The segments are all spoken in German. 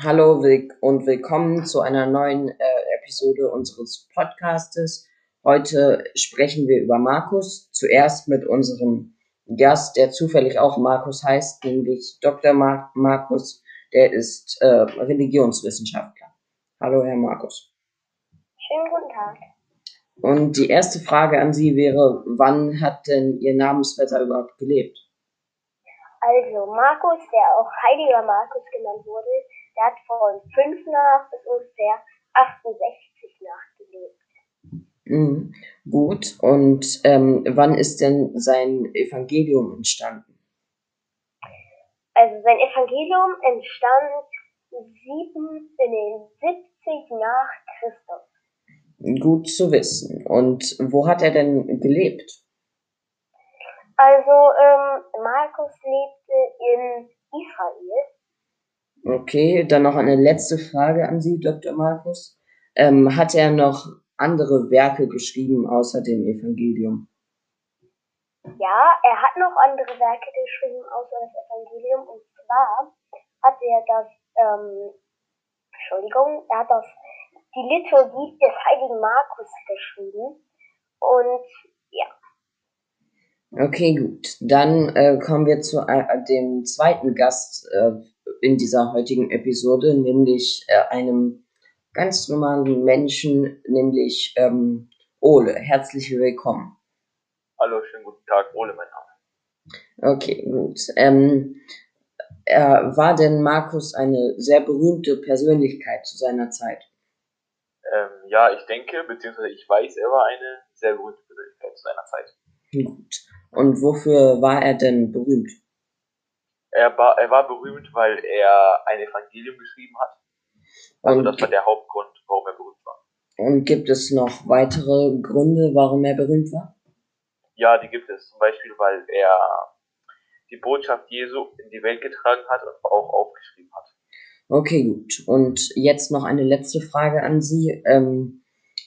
Hallo und willkommen zu einer neuen äh, Episode unseres Podcastes. Heute sprechen wir über Markus. Zuerst mit unserem Gast, der zufällig auch Markus heißt, nämlich Dr. Mar Markus. Der ist äh, Religionswissenschaftler. Hallo, Herr Markus. Schönen guten Tag. Und die erste Frage an Sie wäre, wann hat denn Ihr Namensvetter überhaupt gelebt? Also Markus, der auch Heiliger Markus genannt wurde, der hat von 5 nach bis ungefähr 68 nachgelebt. Mhm. Gut, und ähm, wann ist denn sein Evangelium entstanden? Also sein Evangelium entstand sieben, in den 70 nach Christus. Gut zu wissen. Und wo hat er denn gelebt? Also ähm, Markus lebte in Israel. Okay, dann noch eine letzte Frage an Sie, Dr. Markus. Ähm, hat er noch andere Werke geschrieben außer dem Evangelium? Ja, er hat noch andere Werke geschrieben außer das Evangelium. Und zwar hat er das, ähm, Entschuldigung, er hat das, die Liturgie des heiligen Markus geschrieben. Und ja. Okay, gut. Dann äh, kommen wir zu äh, dem zweiten Gast äh, in dieser heutigen Episode, nämlich äh, einem ganz normalen Menschen, nämlich ähm, Ole. Herzlich willkommen. Hallo, schönen guten Tag. Ole, mein Name. Okay, gut. Ähm, er war denn Markus eine sehr berühmte Persönlichkeit zu seiner Zeit? Ähm, ja, ich denke, beziehungsweise ich weiß, er war eine sehr berühmte Persönlichkeit zu seiner Zeit. Gut. Und wofür war er denn berühmt? Er war, er war berühmt, weil er ein Evangelium geschrieben hat. Also Und- das war der Hauptgrund, warum er berühmt war. Und gibt es noch weitere Gründe, warum er berühmt war? Ja, die gibt es. Zum Beispiel, weil er die Botschaft Jesu in die Welt getragen hat und auch aufgeschrieben hat. Okay, gut. Und jetzt noch eine letzte Frage an Sie. Ähm,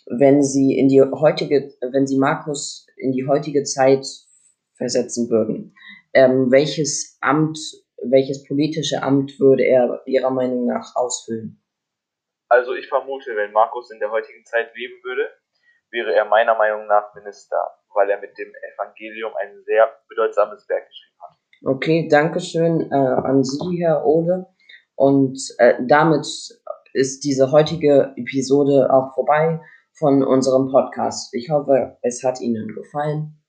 wenn Sie in die heutige, wenn Sie Markus in die heutige Zeit versetzen würden, ähm, welches Amt, welches politische Amt würde er Ihrer Meinung nach ausfüllen? Also ich vermute, wenn Markus in der heutigen Zeit leben würde, wäre er meiner Meinung nach Minister, weil er mit dem Evangelium ein sehr bedeutsames Werk geschrieben hat. Okay, Dankeschön äh, an Sie, Herr Ode. Und äh, damit ist diese heutige Episode auch vorbei von unserem Podcast. Ich hoffe, es hat Ihnen gefallen.